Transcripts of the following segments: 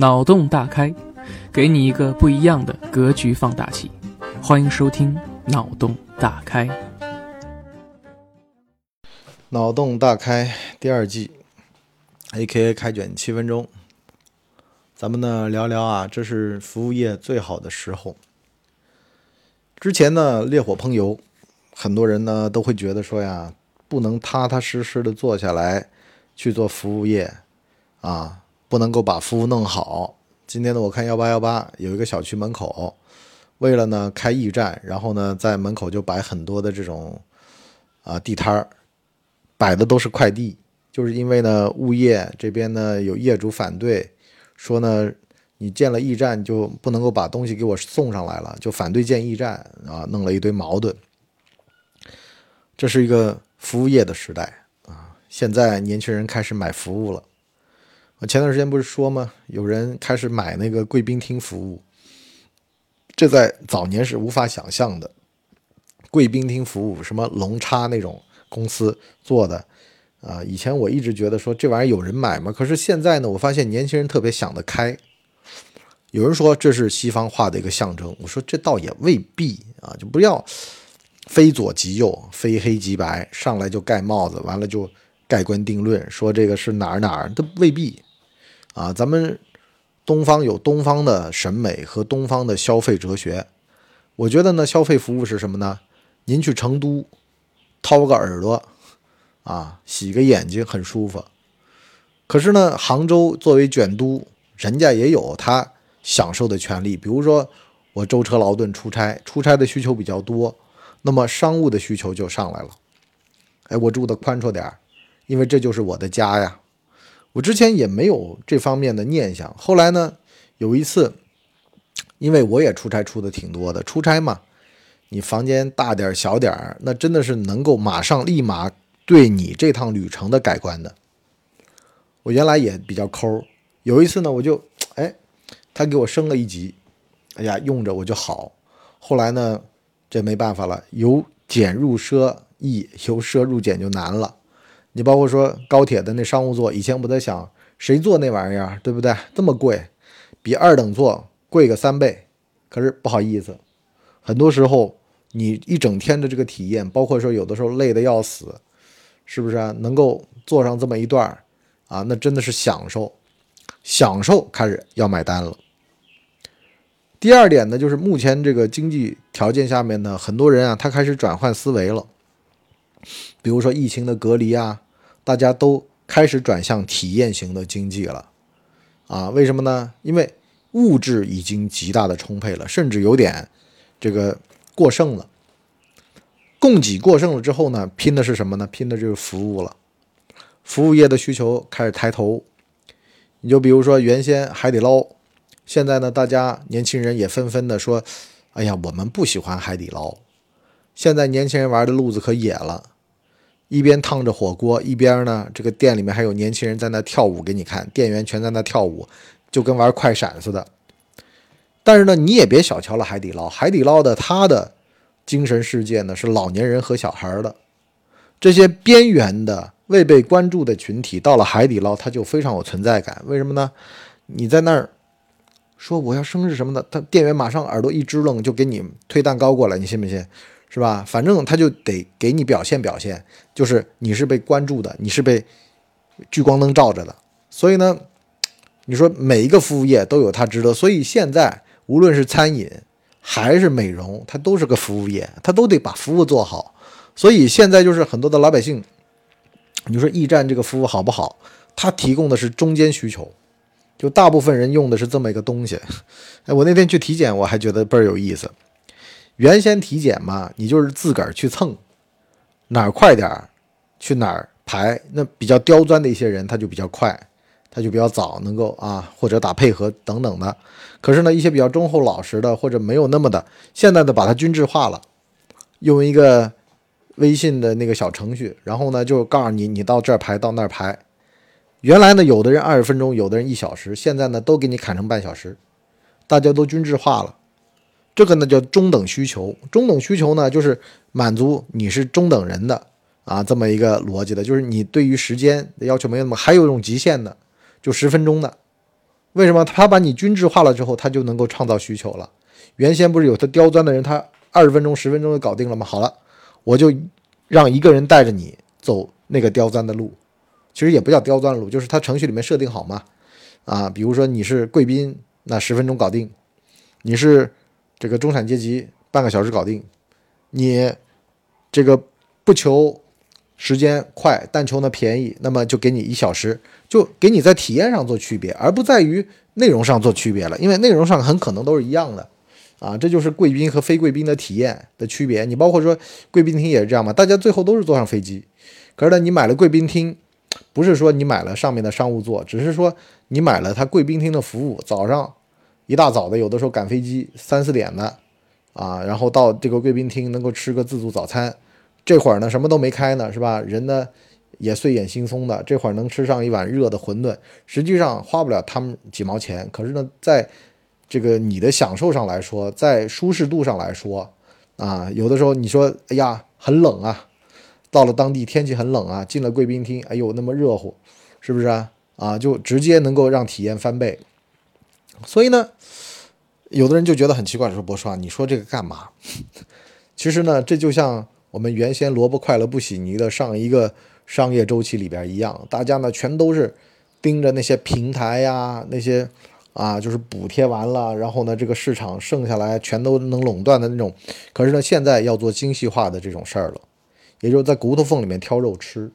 脑洞大开，给你一个不一样的格局放大器。欢迎收听《脑洞大开》。脑洞大开第二季，A.K.A 开卷七分钟。咱们呢聊聊啊，这是服务业最好的时候。之前呢烈火烹油，很多人呢都会觉得说呀，不能踏踏实实的坐下来去做服务业啊，不能够把服务弄好。今天呢，我看幺八幺八有一个小区门口，为了呢开驿站，然后呢在门口就摆很多的这种啊地摊儿，摆的都是快递，就是因为呢物业这边呢有业主反对，说呢。你建了驿站就不能够把东西给我送上来了，就反对建驿站啊，弄了一堆矛盾。这是一个服务业的时代啊，现在年轻人开始买服务了。我前段时间不是说吗？有人开始买那个贵宾厅服务，这在早年是无法想象的。贵宾厅服务，什么龙叉那种公司做的啊？以前我一直觉得说这玩意儿有人买吗？可是现在呢，我发现年轻人特别想得开。有人说这是西方化的一个象征，我说这倒也未必啊，就不要非左即右、非黑即白，上来就盖帽子，完了就盖棺定论，说这个是哪儿哪儿都未必啊。咱们东方有东方的审美和东方的消费哲学，我觉得呢，消费服务是什么呢？您去成都掏个耳朵啊，洗个眼睛很舒服，可是呢，杭州作为卷都，人家也有他。享受的权利，比如说我舟车劳顿出差，出差的需求比较多，那么商务的需求就上来了。哎，我住的宽绰点儿，因为这就是我的家呀。我之前也没有这方面的念想，后来呢，有一次，因为我也出差出的挺多的，出差嘛，你房间大点儿小点儿，那真的是能够马上立马对你这趟旅程的改观的。我原来也比较抠，有一次呢，我就哎。他给我升了一级，哎呀，用着我就好。后来呢，这没办法了，由俭入奢易，由奢入俭就难了。你包括说高铁的那商务座，以前我在想，谁坐那玩意儿，对不对？这么贵，比二等座贵个三倍。可是不好意思，很多时候你一整天的这个体验，包括说有的时候累得要死，是不是啊？能够坐上这么一段儿啊，那真的是享受，享受开始要买单了。第二点呢，就是目前这个经济条件下面呢，很多人啊，他开始转换思维了。比如说疫情的隔离啊，大家都开始转向体验型的经济了。啊，为什么呢？因为物质已经极大的充沛了，甚至有点这个过剩了。供给过剩了之后呢，拼的是什么呢？拼的就是服务了。服务业的需求开始抬头。你就比如说原先海底捞。现在呢，大家年轻人也纷纷的说：“哎呀，我们不喜欢海底捞。”现在年轻人玩的路子可野了，一边烫着火锅，一边呢，这个店里面还有年轻人在那跳舞给你看，店员全在那跳舞，就跟玩快闪似的。但是呢，你也别小瞧了海底捞，海底捞的它的精神世界呢是老年人和小孩的，这些边缘的未被关注的群体到了海底捞，他就非常有存在感。为什么呢？你在那儿。说我要生日什么的，他店员马上耳朵一支棱，就给你推蛋糕过来，你信不信？是吧？反正他就得给你表现表现，就是你是被关注的，你是被聚光灯照着的。所以呢，你说每一个服务业都有它值得。所以现在无论是餐饮还是美容，它都是个服务业，它都得把服务做好。所以现在就是很多的老百姓，你说驿站这个服务好不好？它提供的是中间需求。就大部分人用的是这么一个东西，哎，我那天去体检，我还觉得倍儿有意思。原先体检嘛，你就是自个儿去蹭，哪儿快点儿去哪儿排。那比较刁钻的一些人，他就比较快，他就比较早能够啊，或者打配合等等的。可是呢，一些比较忠厚老实的，或者没有那么的，现在的把它均质化了，用一个微信的那个小程序，然后呢就告诉你，你到这儿排，到那儿排。原来呢，有的人二十分钟，有的人一小时，现在呢都给你砍成半小时，大家都均质化了。这个呢叫中等需求，中等需求呢就是满足你是中等人的啊这么一个逻辑的，就是你对于时间的要求没有那么，还有一种极限的，就十分钟的。为什么？他把你均质化了之后，他就能够创造需求了。原先不是有他刁钻的人，他二十分钟、十分钟就搞定了吗？好了，我就让一个人带着你走那个刁钻的路。其实也不叫刁钻路，就是他程序里面设定好嘛。啊，比如说你是贵宾，那十分钟搞定；你是这个中产阶级，半个小时搞定。你这个不求时间快，但求呢便宜，那么就给你一小时，就给你在体验上做区别，而不在于内容上做区别了。因为内容上很可能都是一样的，啊，这就是贵宾和非贵宾的体验的区别。你包括说贵宾厅也是这样嘛，大家最后都是坐上飞机，可是呢，你买了贵宾厅。不是说你买了上面的商务座，只是说你买了他贵宾厅的服务。早上一大早的，有的时候赶飞机三四点的啊，然后到这个贵宾厅能够吃个自助早餐。这会儿呢什么都没开呢，是吧？人呢也睡眼惺忪的，这会儿能吃上一碗热的馄饨，实际上花不了他们几毛钱。可是呢，在这个你的享受上来说，在舒适度上来说啊，有的时候你说哎呀很冷啊。到了当地天气很冷啊，进了贵宾厅，哎呦那么热乎，是不是啊？啊，就直接能够让体验翻倍。所以呢，有的人就觉得很奇怪，说博叔啊，你说这个干嘛？其实呢，这就像我们原先萝卜快乐不洗泥的上一个商业周期里边一样，大家呢全都是盯着那些平台呀，那些啊就是补贴完了，然后呢这个市场剩下来全都能垄断的那种。可是呢，现在要做精细化的这种事儿了。也就是在骨头缝里面挑肉吃，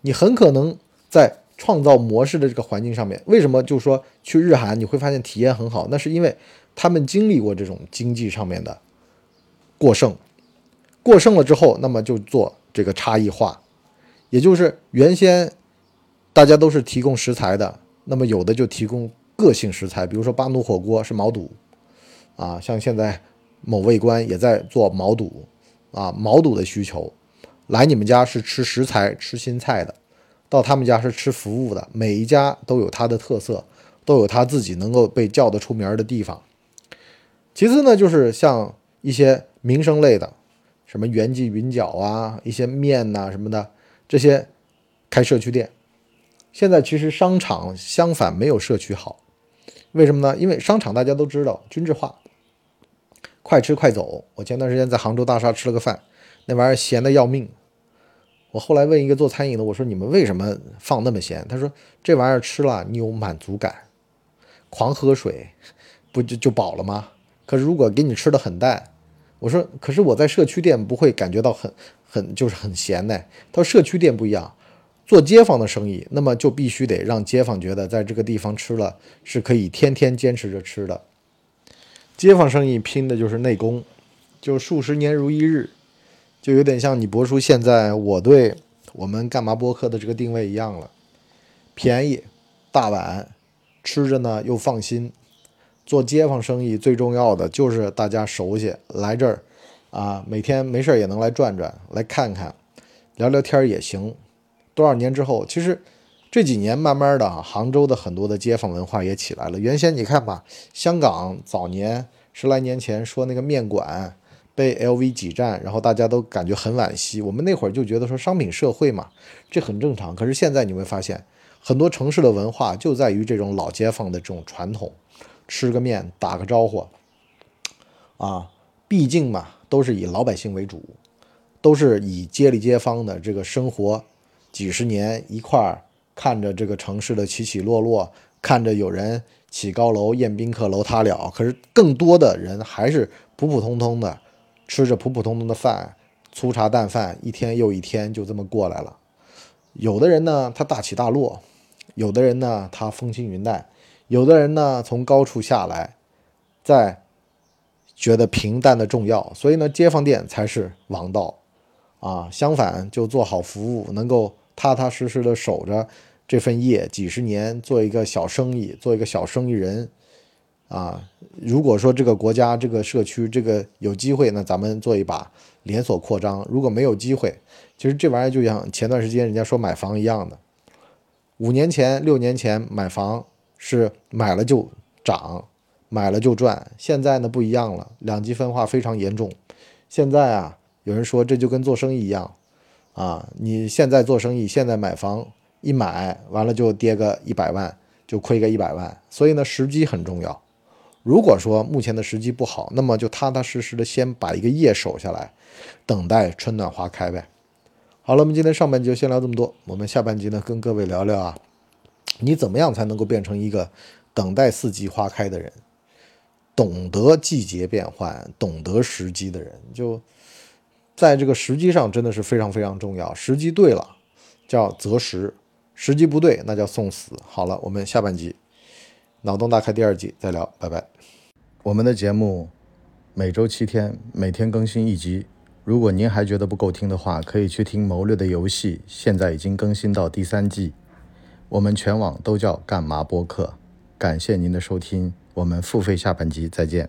你很可能在创造模式的这个环境上面，为什么就说去日韩你会发现体验很好？那是因为他们经历过这种经济上面的过剩，过剩了之后，那么就做这个差异化，也就是原先大家都是提供食材的，那么有的就提供个性食材，比如说巴奴火锅是毛肚，啊，像现在某味观也在做毛肚，啊，毛肚的需求。来你们家是吃食材、吃新菜的，到他们家是吃服务的。每一家都有它的特色，都有他自己能够被叫得出名的地方。其次呢，就是像一些民生类的，什么元记云饺啊，一些面呐什么的，这些开社区店。现在其实商场相反没有社区好，为什么呢？因为商场大家都知道均质化，快吃快走。我前段时间在杭州大厦吃了个饭。那玩意儿咸的要命，我后来问一个做餐饮的，我说你们为什么放那么咸？他说这玩意儿吃了你有满足感，狂喝水不就就饱了吗？可是如果给你吃的很淡，我说可是我在社区店不会感觉到很很就是很咸呢。他说社区店不一样，做街坊的生意，那么就必须得让街坊觉得在这个地方吃了是可以天天坚持着吃的。街坊生意拼的就是内功，就数十年如一日。就有点像你博叔现在我对我们干嘛播客的这个定位一样了，便宜、大碗，吃着呢又放心。做街坊生意最重要的就是大家熟悉，来这儿啊，每天没事也能来转转，来看看，聊聊天也行。多少年之后，其实这几年慢慢的，杭州的很多的街坊文化也起来了。原先你看吧，香港早年十来年前说那个面馆。被 LV 挤占，然后大家都感觉很惋惜。我们那会儿就觉得说商品社会嘛，这很正常。可是现在你会发现，很多城市的文化就在于这种老街坊的这种传统，吃个面打个招呼，啊，毕竟嘛都是以老百姓为主，都是以街里街坊的这个生活，几十年一块儿看着这个城市的起起落落，看着有人起高楼宴宾客楼塌了，可是更多的人还是普普通通的。吃着普普通通的饭，粗茶淡饭，一天又一天就这么过来了。有的人呢，他大起大落；有的人呢，他风轻云淡；有的人呢，从高处下来，在觉得平淡的重要。所以呢，街坊店才是王道啊。相反，就做好服务，能够踏踏实实的守着这份业，几十年做一个小生意，做一个小生意人。啊，如果说这个国家、这个社区、这个有机会，那咱们做一把连锁扩张；如果没有机会，其实这玩意儿就像前段时间人家说买房一样的，五年前、六年前买房是买了就涨，买了就赚。现在呢不一样了，两极分化非常严重。现在啊，有人说这就跟做生意一样，啊，你现在做生意，现在买房一买完了就跌个一百万，就亏个一百万。所以呢，时机很重要。如果说目前的时机不好，那么就踏踏实实的先把一个业守下来，等待春暖花开呗。好了，我们今天上半集就先聊这么多，我们下半集呢跟各位聊聊啊，你怎么样才能够变成一个等待四季花开的人，懂得季节变换、懂得时机的人，就在这个时机上真的是非常非常重要。时机对了叫择时，时机不对那叫送死。好了，我们下半集。脑洞大开第二季再聊，拜拜。我们的节目每周七天，每天更新一集。如果您还觉得不够听的话，可以去听《谋略的游戏》，现在已经更新到第三季。我们全网都叫干嘛播客。感谢您的收听，我们付费下半集再见。